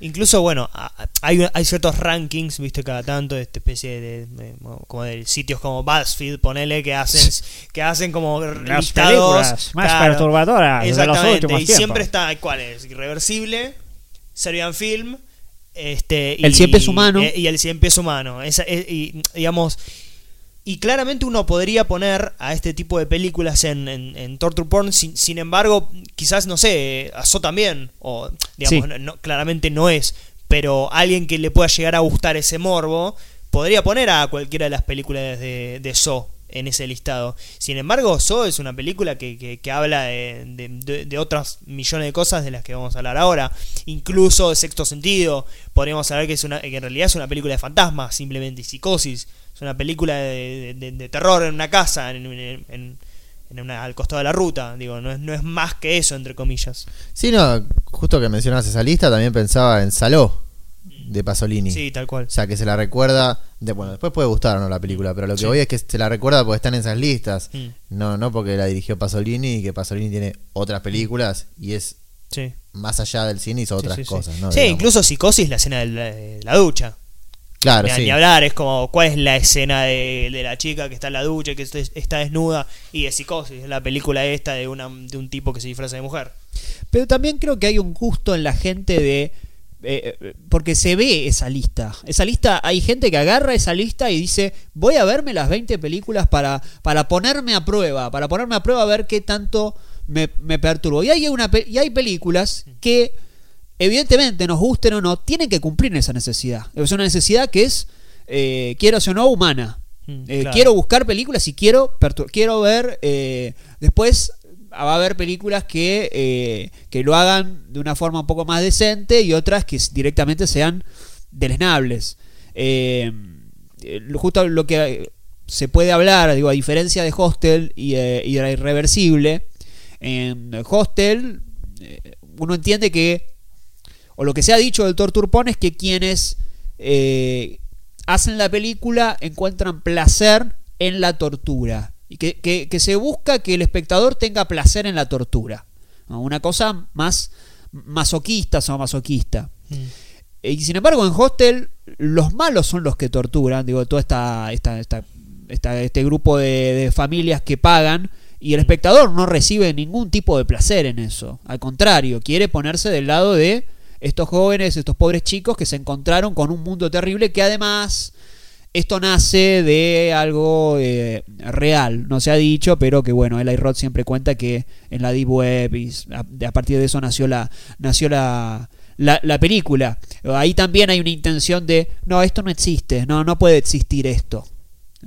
Incluso, bueno, hay, hay ciertos rankings, viste, cada tanto, de esta especie de, como de sitios como BuzzFeed, ponele, que hacen, que hacen como Las listados. Más perturbadoras. Exactamente, y siempre está, ¿cuál es? Irreversible, Serbian Film, este, el 100 pies humano. Y, el 100 pies humano. Esa, y, digamos, y claramente uno podría poner a este tipo de películas en, en, torture porn, sin, embargo, quizás, no sé, a So también, o digamos, no, claramente no es, pero alguien que le pueda llegar a gustar ese morbo, podría poner a cualquiera de las películas de, de So en ese listado. Sin embargo, So es una película que, que, habla de, de, otras millones de cosas de las que vamos a hablar ahora. Incluso de sexto sentido. Podríamos saber que, es una, que en realidad es una película de fantasmas, simplemente psicosis. Es una película de, terror en una casa, en, en, al costado de la ruta. Digo, no es, no es más que eso, entre comillas. Sí, no, justo que mencionas esa lista, también pensaba en Saló de Pasolini. Sí, tal cual. O sea, que se la recuerda. De, bueno, después puede gustar o no la película, pero lo que voy es que se la recuerda porque están en esas listas. Mm. No, no porque la dirigió Pasolini y que Pasolini tiene otras películas y es más allá del cine hizo otras cosas. ¿no? Sí, incluso Psicosis, la escena de la ducha. Claro, ni, hablar, es como, ¿cuál es la escena de, la chica que está en la ducha, que está desnuda? Y de psicosis, la película esta de, una, de un tipo que se disfraza de mujer. Pero también creo que hay un gusto en la gente de... Eh, eh, porque se ve esa lista. Esa lista, hay gente que agarra esa lista y dice, voy a verme las 20 películas para, para ponerme a prueba, para ponerme a prueba a ver qué tanto me, me perturbo. Y hay, una, y hay películas que evidentemente, nos gusten o no, tienen que cumplir esa necesidad. Es una necesidad que es, eh, quiero o no, humana. Mm, eh, quiero buscar películas y quiero, quiero ver. Eh, después va a haber películas que, que lo hagan de una forma un poco más decente y otras que directamente sean deleznables. justo lo que se puede hablar, digo, a diferencia de Hostel y, y de Irreversible, en Hostel uno entiende que o lo que se ha dicho del Torturpón es que quienes eh, hacen la película encuentran placer en la tortura. Y que, se busca que el espectador tenga placer en la tortura. Una cosa más masoquista o masoquista. Mm. Y sin embargo, en Hostel, los malos son los que torturan. Digo, todo esta, esta, esta, este grupo de, de, familias que pagan. Y el espectador no recibe ningún tipo de placer en eso. Al contrario, quiere ponerse del lado de estos jóvenes, estos pobres chicos que se encontraron con un mundo terrible que además esto nace de algo eh, real, no se ha dicho, pero que bueno, Eli Roth siempre cuenta que en la Deep Web y a, partir de eso nació la, nació la, la, película. Ahí también hay una intención de, no, esto no existe, no, no puede existir esto.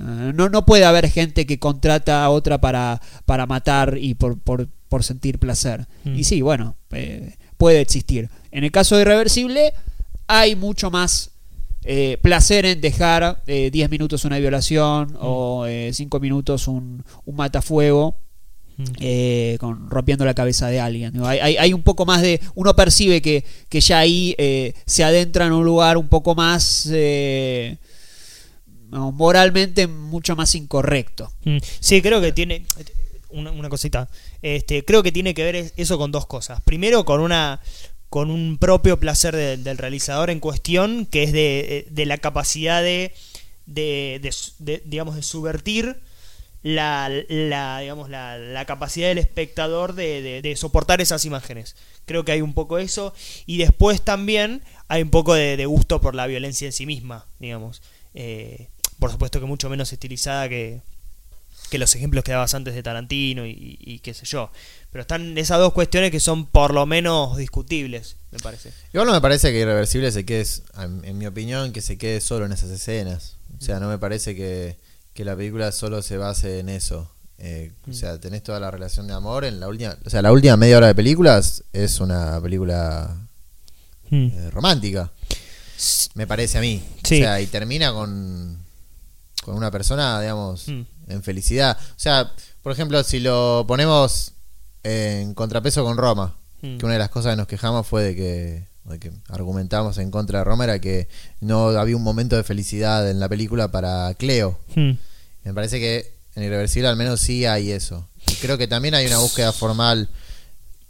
Ah, no, no puede haber gente que contrata a otra para, para matar y por, por, por sentir placer. Mm. Y sí, bueno, eh, puede existir. En el caso de Irreversible, hay mucho más eh, placer en dejar 10 eh, minutos una violación o 5 eh, minutos un, un matafuego. con, rompiendo la cabeza de alguien. Hay, un poco más de. Uno percibe que, que ya ahí se adentra en un lugar un poco más. moralmente mucho más incorrecto. Mm. Sí, creo que tiene una, cosita. Este, creo que tiene que ver eso con dos cosas. Primero, con una con un propio placer del realizador en cuestión, que es de, de la capacidad de, de, digamos, de subvertir la, la, digamos, la capacidad del espectador de, soportar esas imágenes. Creo que hay un poco eso. Y después también hay un poco de, gusto por la violencia en sí misma, digamos. Eh, por supuesto que mucho menos estilizada que, que los ejemplos que dabas antes de Tarantino y, qué sé yo. Pero están esas dos cuestiones que son por lo menos discutibles, me parece. Igual no me parece que Irreversible se quede, en mi opinión, que se quede solo en esas escenas. O sea, no me parece que, la película solo se base en eso. Eh, o mm. sea, tenés toda la relación de amor en la última... O sea, la última media hora de películas es una película mm. eh, romántica. Me parece a mí. O sea, y termina con, con una persona, digamos... Mm en felicidad. O sea, por ejemplo, si lo ponemos en contrapeso con Roma, hmm. que una de las cosas que nos quejamos fue de que, que argumentamos en contra de Roma era que no había un momento de felicidad en la película para Cleo. Hmm. Me parece que en Irreversible al menos sí hay eso. Y creo que también hay una búsqueda formal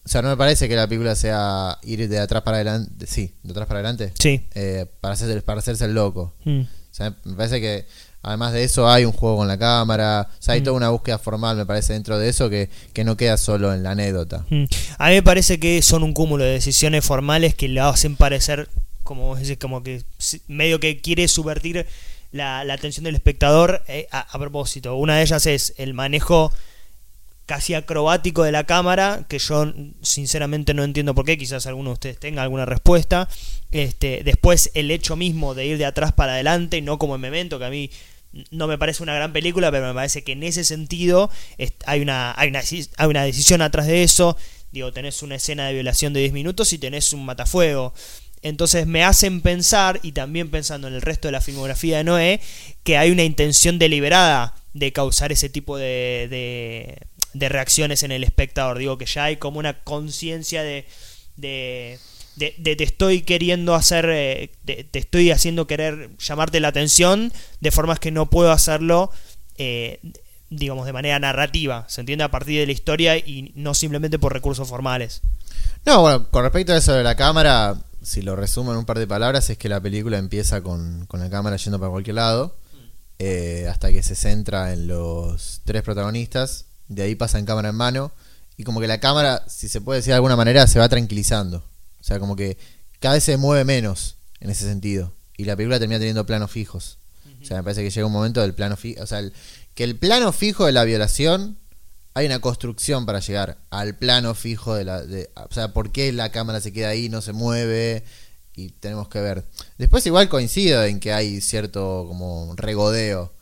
O sea, no me parece que la película sea ir de atrás para adelante. Sí, de atrás para adelante. Sí. Eh, para, hacerse, para hacerse el loco. Mm. O sea, me parece que además de eso hay un juego con la cámara. O sea, hay Mm. toda una búsqueda formal, me parece, dentro de eso que, que no queda solo en la anécdota. Mm. A mí me parece que son un cúmulo de decisiones formales que le hacen parecer, como vos decís, como que medio que quiere subvertir la, la atención del espectador eh, a, a propósito. Una de ellas es el manejo casi acrobático de la cámara, que yo sinceramente no entiendo por qué, quizás alguno de ustedes tenga alguna respuesta. Este, después el hecho mismo de ir de atrás para adelante, no como en Memento, que a mí no me parece una gran película, pero me parece que en ese sentido hay, una, hay, una, deci- hay una decisión atrás de eso. Digo, tenés una escena de violación de 10 minutos y tenés un matafuego. Entonces me hacen pensar, y también pensando en el resto de la filmografía de Noé, que hay una intención deliberada de causar ese tipo de, de, de reacciones en el espectador. Digo que ya hay como una conciencia de, de, de, de te estoy queriendo hacer, eh, de- te estoy haciendo querer llamarte la atención de formas que no puedo hacerlo, eh, digamos, de manera narrativa, ¿se entiende? A partir de la historia y no simplemente por recursos formales. No, bueno, con respecto a eso de la cámara, si lo resumo en un par de palabras, es que la película empieza con, con la cámara yendo para cualquier lado, eh, hasta que se centra en los tres protagonistas, de ahí pasa en cámara en mano, y como que la cámara, si se puede decir de alguna manera, se va tranquilizando. O sea, como que cada vez se mueve menos en ese sentido, y la película termina teniendo planos fijos. O sea, me parece que llega un momento del plano fijo, o sea, el- que el plano fijo de la violación hay una construcción para llegar al plano fijo de la. O sea, por qué la cámara se queda ahí, no se mueve. Y tenemos que ver. Después, igual coincido en que hay cierto como regodeo.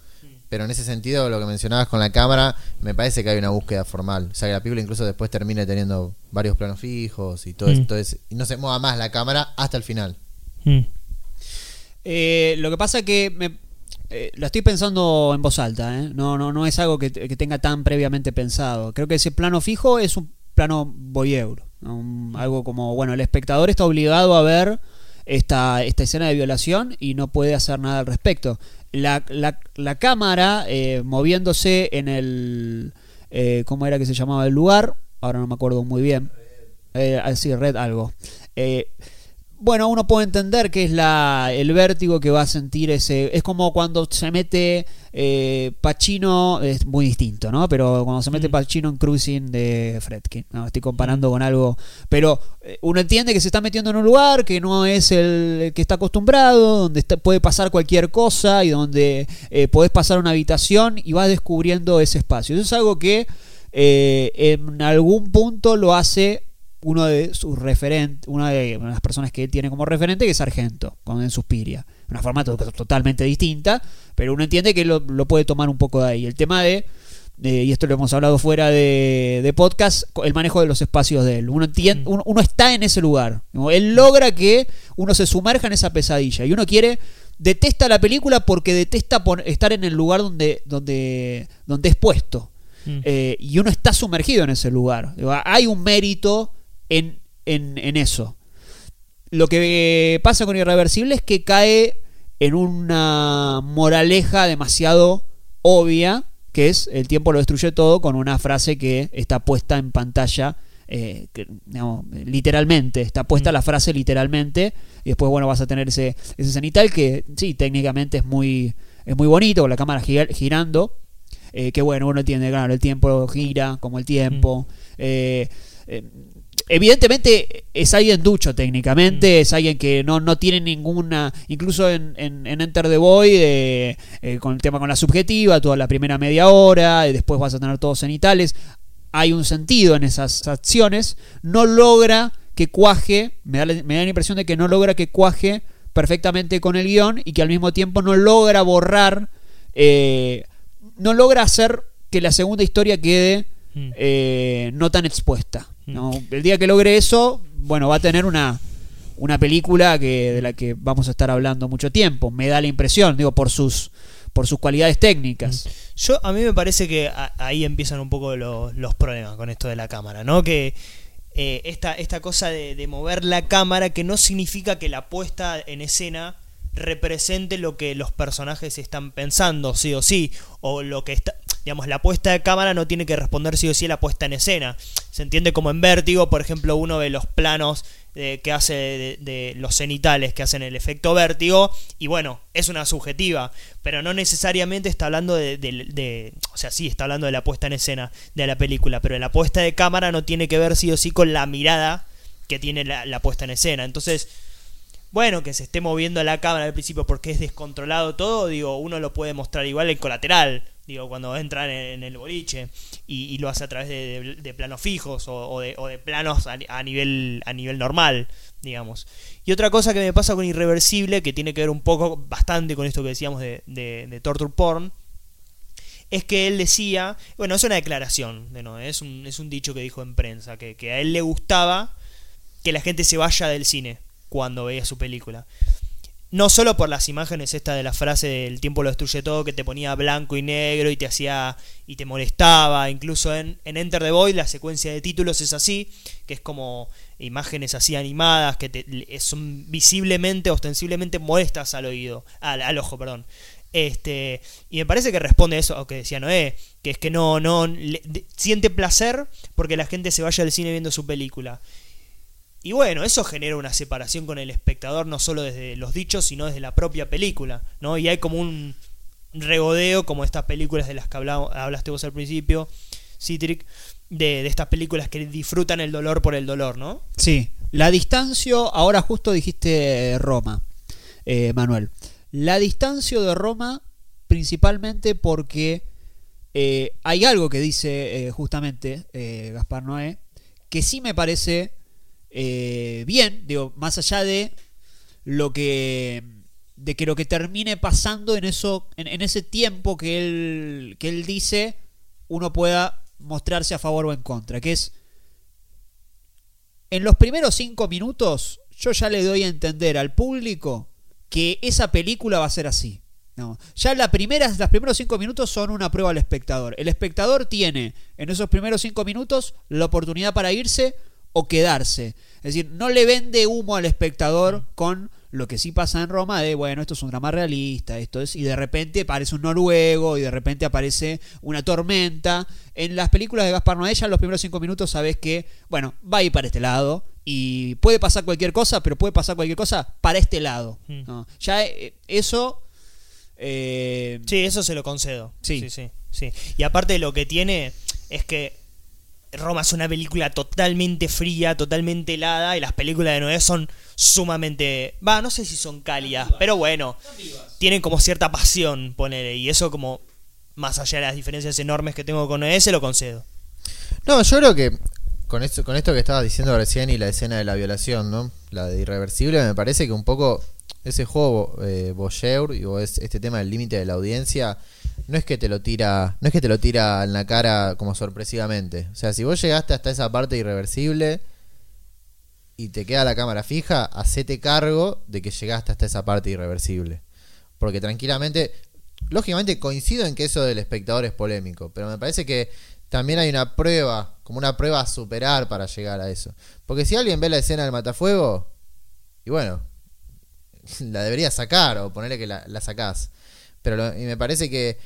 Pero en ese sentido, lo que mencionabas con la cámara, me parece que hay una búsqueda formal. O sea, que la película incluso después termine teniendo varios planos fijos y todo Mm. y no se mueva más la cámara hasta el final. Mm. Eh, lo que pasa que me, eh, lo estoy pensando en voz alta, ¿eh? no, no, no es algo que, que tenga tan previamente pensado. Creo que ese plano fijo es un plano voyeur, ¿no? Un- algo como, bueno, el espectador está obligado a ver esta, esta escena de violación y no puede hacer nada al respecto. La, la, la cámara eh, moviéndose en el... Eh, ¿Cómo era que se llamaba el lugar? Ahora no me acuerdo muy bien. Eh, así, red algo. Bueno, uno puede entender que es la, el vértigo que va a sentir ese. Es como cuando se mete eh, Pacino, es muy distinto, ¿no? Pero cuando se mete Mm. Pacino en Cruising de Fredkin, ¿no? Estoy comparando con algo. Pero eh, uno entiende que se está metiendo en un lugar que no es el que está acostumbrado, donde está- puede pasar cualquier cosa y donde eh, podés pasar una habitación y vas descubriendo ese espacio. Eso es algo que eh, en algún punto lo hace uno de sus referentes, una de las personas que él tiene como referente, que es Argento, con en Suspiria. Una forma to- totalmente distinta, pero uno entiende que lo, lo puede tomar un poco de ahí. El tema de, y esto lo hemos hablado fuera de, de podcast, el manejo de los espacios de él. Uno, entiende, Mm. uno, uno está en ese lugar. ¿no? Él logra que uno se sumerja en esa pesadilla. Y uno quiere detesta la película porque detesta estar en el lugar donde, donde, donde es puesto. Mm. Eh, y uno está sumergido en ese lugar. Hay un mérito en, en, en eso. Lo que pasa con Irreversible es que cae en una moraleja demasiado obvia, que es el tiempo lo destruye todo, con una frase que está puesta en pantalla, eh, que, digamos, literalmente, está puesta Mm. la frase literalmente, y después, bueno, vas a tener ese, ese cenital que, sí, técnicamente es muy, es muy bonito, con la cámara gi- girando, eh, que bueno, uno entiende, claro, el tiempo gira como el tiempo. eh, eh, evidentemente es alguien ducho técnicamente, es alguien que no, no tiene ninguna, incluso en, en- en Enter the Void, eh, eh, con el tema con la subjetiva, toda la primera media hora, y después vas a tener todos cenitales, hay un sentido en esas acciones, no logra que cuaje, me da, la- me da la impresión de que no logra que cuaje perfectamente con el guion y que al mismo tiempo no logra borrar, eh, no logra hacer que la segunda historia quede Mm. eh, no tan expuesta. ¿no? El día que logre eso, bueno, va a tener una, una película que, de la que vamos a estar hablando mucho tiempo. Me da la impresión, digo, por sus, por sus cualidades técnicas. Yo, a mí me parece que a- ahí empiezan un poco los, los problemas con esto de la cámara, ¿no? Que eh, esta, esta cosa de, de mover la cámara que no significa que la puesta en escena represente lo que los personajes están pensando, sí o sí, o lo que está... digamos, la puesta de cámara no tiene que responder sí o sí a la puesta en escena. Se entiende como en vértigo, por ejemplo, uno ve los planos eh, que hace de, de los cenitales que hacen el efecto vértigo y bueno, es una subjetiva, pero no necesariamente está hablando de, de- de- o sea, sí está hablando de la puesta en escena de la película, pero la puesta de cámara no tiene que ver sí o sí con la mirada que tiene la, la puesta en escena. Entonces, bueno, que se esté moviendo la cámara al principio porque es descontrolado todo, digo, uno lo puede mostrar igual en colateral, digo, cuando entran en, el boliche y, lo hace a través de, planos fijos o, de, o de planos a, nivel, a nivel normal, digamos. Y otra cosa que me pasa con Irreversible, que tiene que ver un poco, bastante con esto que decíamos de, Torture Porn, es que él decía, bueno, es una declaración de Noé, es un, es un dicho que dijo en prensa, que, que a él le gustaba que la gente se vaya del cine cuando veía su película. No solo por las imágenes esta de la frase del tiempo lo destruye todo, que te ponía blanco y negro y te hacía y te molestaba, incluso en, en Enter the Void la secuencia de títulos es así, que es como imágenes así animadas que te, son visiblemente, ostensiblemente molestas al oído, al, al ojo, perdón. Este, y me parece que responde eso a lo que decía Noé, que es que no, no le- siente placer porque la gente se vaya al cine viendo su película. Y bueno, eso genera una separación con el espectador, no solo desde los dichos, sino desde la propia película, ¿no? Y hay como un regodeo, como estas películas de las que hablaste vos al principio, Citric, de, estas películas que disfrutan el dolor por el dolor, ¿no? Sí, la distancio, ahora justo dijiste Roma, eh, Manuel. La distancio de Roma principalmente porque eh, hay algo que dice eh, justamente eh, Gaspar Noé, que sí me parece eh, bien, digo, más allá de lo que de que lo que termine pasando en eso en, ese tiempo que él que él dice uno pueda mostrarse a favor o en contra que es en los primeros cinco minutos yo ya le doy a entender al público que esa película va a ser así. No. Ya la primeras, las primeros cinco minutos son una prueba al espectador. El espectador tiene en esos primeros cinco minutos la oportunidad para irse o quedarse. Es decir, no le vende humo al espectador con lo que sí pasa en Roma de, bueno, esto es un drama realista, esto es, y de repente aparece un noruego y de repente aparece una tormenta. En las películas de Gaspar Noé ya en los primeros cinco minutos sabes que, bueno, va a ir para este lado y puede pasar cualquier cosa, pero puede pasar cualquier cosa para este lado. Mm. ¿no? Ya eh, eso... eh, Sí, eso se lo concedo. Sí. sí, sí, sí. Y aparte lo que tiene es que Roma es una película totalmente fría, totalmente helada, y las películas de Noé son sumamente... Va, no sé si son cálidas, pero bueno, tienen como cierta pasión, ponele, y eso como, más allá de las diferencias enormes que tengo con Noé, se lo concedo. No, yo creo que con esto, con esto que estabas diciendo recién y la escena de la violación, ¿no? La de irreversible, me parece que un poco ese juego eh, voyeur y o es este tema del límite de la audiencia no es que te lo tira, no es que te lo tira en la cara como sorpresivamente. O sea, si vos llegaste hasta esa parte irreversible y te queda la cámara fija, hacete cargo de que llegaste hasta esa parte irreversible. Porque tranquilamente, lógicamente coincido en que eso del espectador es polémico, pero me parece que también hay una prueba, como una prueba a superar para llegar a eso. Porque si alguien ve la escena del matafuego, y bueno, la debería sacar o ponerle que la, la sacás. Pero me parece que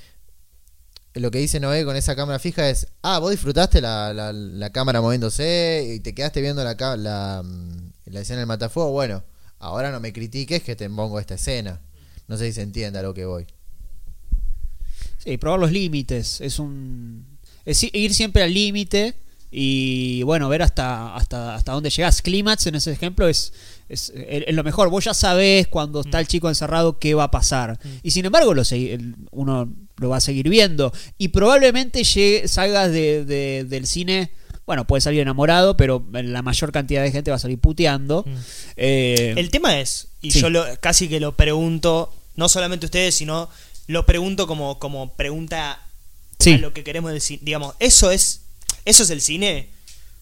lo que dice Noé con esa cámara fija es, ah, vos disfrutaste la, la- la cámara moviéndose y te quedaste viendo la, la, mm, la escena del matafuego, bueno, ahora no me critiques que te pongo esta escena. No sé si se entiende a lo que voy. Sí, probar los límites. Es un. Es ir siempre al límite y bueno, ver hasta, hasta, hasta dónde llegas. Clímax en ese ejemplo es, es, es lo mejor. Vos ya sabés cuando está el chico encerrado qué va a pasar. Y sin embargo, lo segui- uno lo va a seguir viendo. Y probablemente llegue- salgas de- de- del cine. Bueno, puede salir enamorado, pero la mayor cantidad de gente va a salir puteando. Mm. Eh, El tema es, y Sí. yo lo, casi que lo pregunto, no solamente a ustedes, sino lo pregunto como, como pregunta Sí. a lo que queremos decir. Digamos, eso es, eso es el cine,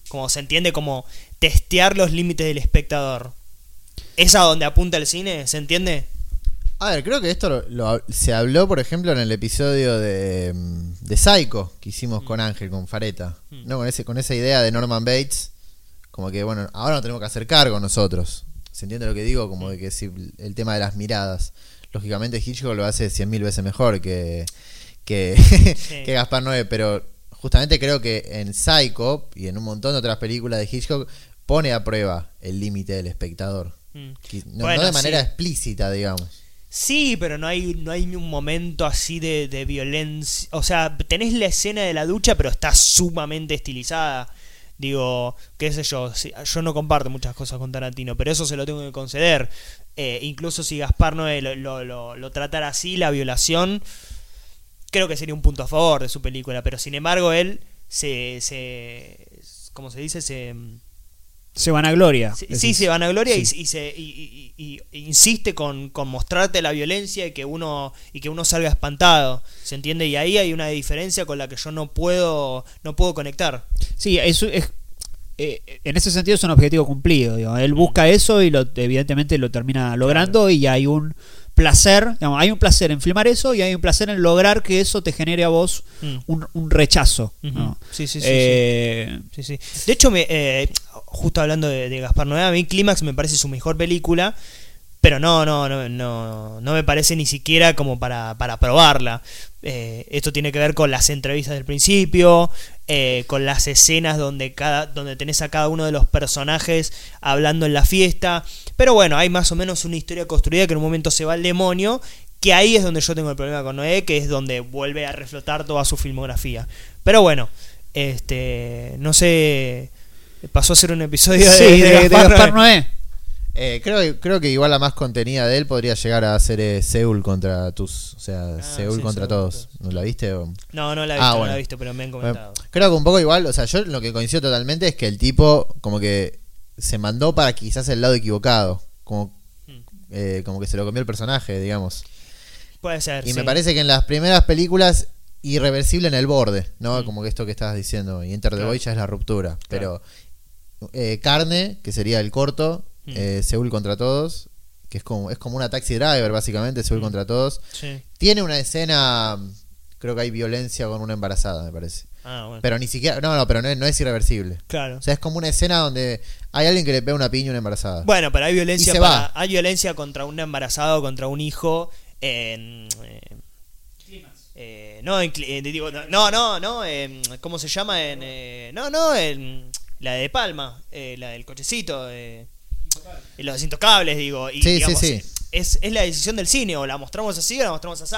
como se entiende como testear los límites del espectador. ¿Es a donde apunta el cine? ¿Se entiende? A ver, creo que esto lo- lo- se habló, por ejemplo, en el episodio de, mm, de Psycho que hicimos con Ángel, con Fareta. Mm. ¿no? Con, ese, con esa idea de Norman Bates. Como que, bueno, ahora no tenemos que hacer cargo nosotros. ¿Se entiende lo que digo? Como de que si el tema de las miradas. Lógicamente Hitchcock lo hace cien mil veces mejor que, que, que Gaspar Noé, pero justamente creo que en Psycho y en un montón de otras películas de Hitchcock pone a prueba el límite del espectador. Mm. No, Bueno, no de manera sí. explícita, digamos. Sí, pero no hay, no hay un momento así de, de violencia. O sea, tenés la escena de la ducha, pero está sumamente estilizada. Digo, qué sé yo, si- yo no comparto muchas cosas con Tarantino, pero eso se lo tengo que conceder. Eh, incluso si Gaspar Noé lo, lo, lo- lo tratara así, la violación, creo que sería un punto a favor de su película, pero sin embargo él se... se ¿Cómo se dice? Se... Se van a gloria. Sí, sí, se van a gloria y, Sí. y se, y- y- y- y insiste con, con mostrarte la violencia y que uno y que uno salga espantado, ¿se entiende? Y ahí hay una diferencia con la que yo no puedo no puedo conectar. Sí, eso es, eh, en ese sentido es un objetivo cumplido. digo. Él busca eso y lo, evidentemente lo termina logrando y hay un placer, digamos, hay un placer en filmar eso y hay un placer en lograr que eso te genere a vos Mm. un, un rechazo. Sí, sí, sí, Eh, sí, sí. De hecho, me, eh, justo hablando de, de Gaspar Noé, a mí Clímax me parece su mejor película, pero no, no, no, no, no me parece ni siquiera como para, para probarla. Eh, esto tiene que ver con las entrevistas del principio, eh, con las escenas donde, cada, donde tenés a cada uno de los personajes hablando en la fiesta. Pero bueno, hay más o menos una historia construida que en un momento se va al demonio, que ahí es donde yo tengo el problema con Noé, que es donde vuelve a reflotar toda su filmografía. Pero bueno, este, no sé, pasó a ser un episodio de, sí, de de, de Gaspar Gaspar Noé. Noé. Eh, creo, que- creo que igual la más contenida de él podría llegar a ser eh, Seúl contra tus. O sea, Ah, Seúl sí, contra Seúl todos. ¿No la viste? o? No, no la he Ah, visto, no bueno. la he visto, pero me han comentado. Bueno, creo que un poco igual, o sea, yo lo que coincido totalmente es que el tipo como que se mandó para quizás el lado equivocado, como, Mm. eh, como que se lo comió el personaje, digamos. Puede ser. Y me parece que en las primeras películas irreversible en el borde, ¿no? Mm. Como que esto que estabas diciendo, y Enter the Claro. Void ya es la ruptura, pero eh, Carne, que sería el corto, Mm. eh, Seúl contra todos, que es como es como una taxi driver básicamente, Seúl Mm. contra todos. Sí. Tiene una escena creo que hay violencia con una embarazada, me parece. Ah, bueno. Pero ni siquiera, no, no, pero no es, no es irreversible. claro. O sea, es como una escena donde hay alguien que le pega una piña a una embarazada. Bueno, pero hay violencia para- hay violencia contra un embarazado, contra un hijo en eh, eh, no, en eh, digo, no, no, no, ¿cómo se llama? En, eh, no, no, en la de Palma, eh, la del cochecito, los intocables, digo. Y, Sí, sí, digamos, sí. Es, es la decisión del cine, o la mostramos así o la mostramos así.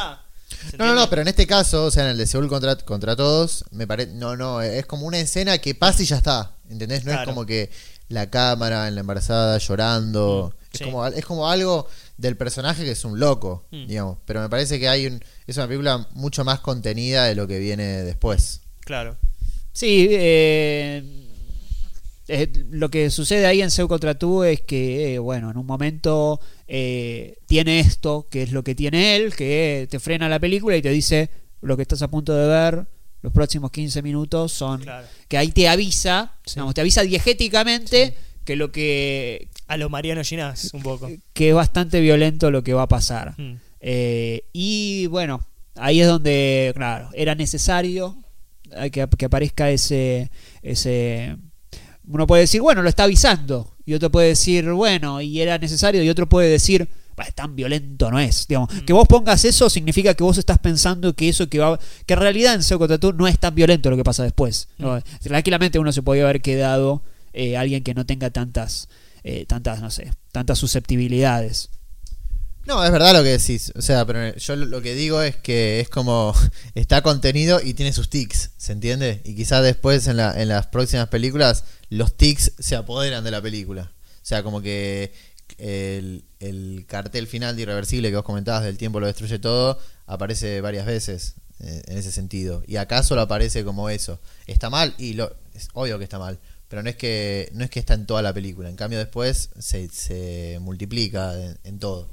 No, no, no, pero en este caso, o sea, en el de Seúl contra, contra todos, me parece, no, no, es como una escena que pasa y ya está, ¿entendés? No Claro. es como que la cámara en la embarazada llorando, Mm, es, sí. como, es como algo del personaje que es un loco, Mm. digamos, pero me parece que hay un, es una película mucho más contenida de lo que viene después. Claro. Sí, eh, eh, lo que sucede ahí en Seu contra tú es que, eh, bueno, en un momento eh, tiene esto, que es lo que tiene él, que te frena la película y te dice lo que estás a punto de ver, los próximos 15 minutos son... Claro. Que ahí te avisa, Sí. digamos, te avisa diegéticamente que lo que... A lo Mariano Ginás, un poco. que es bastante violento lo que va a pasar. Mm. Eh, y bueno, ahí es donde, claro, era necesario que, que aparezca ese, ese... Uno puede decir, bueno, lo está avisando. Y otro puede decir, bueno, y era necesario. Y otro puede decir, "Bah, tan violento no es. Digamos, Mm. Que vos pongas eso significa que vos estás pensando que eso que va... Que en realidad en Seo contra tú no es tan violento lo que pasa después. ¿no? Mm. Tranquilamente uno se podía haber quedado eh, alguien que no tenga tantas... eh, tantas, no sé, tantas susceptibilidades. No, es verdad lo que decís. O sea, pero yo lo lo que digo es que es como está contenido y tiene sus tics, ¿se entiende? Y quizás después en, la, en las próximas películas los tics se apoderan de la película. O sea, como que el, el cartel final de Irreversible que vos comentabas del tiempo lo destruye todo aparece varias veces eh, en ese sentido. Y acá solo aparece como eso. Está mal y lo, es obvio que está mal. Pero no es que no es que está en toda la película. En cambio después se, multiplica en- todo.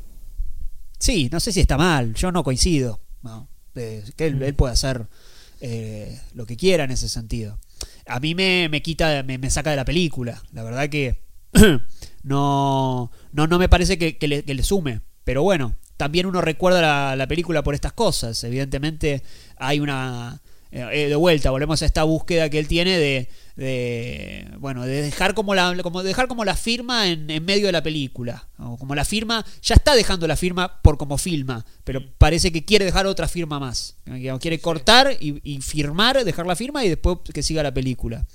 Sí, no sé si está mal, yo no coincido. No, Eh, que él, él puede hacer eh, lo que quiera en ese sentido. A mí me, me quita, me, me saca de la película. La verdad que no, no, no me parece que, le, que le sume. Pero bueno, también uno recuerda la película por estas cosas. Evidentemente hay una... Eh, eh, de vuelta, volvemos a esta búsqueda que él tiene de, de bueno, de dejar como la, como dejar como la firma en, en medio de la película. O como la firma, ya está dejando la firma por como filma, pero parece que quiere dejar otra firma más. Quiere cortar y, y firmar, dejar la firma y después que siga la película.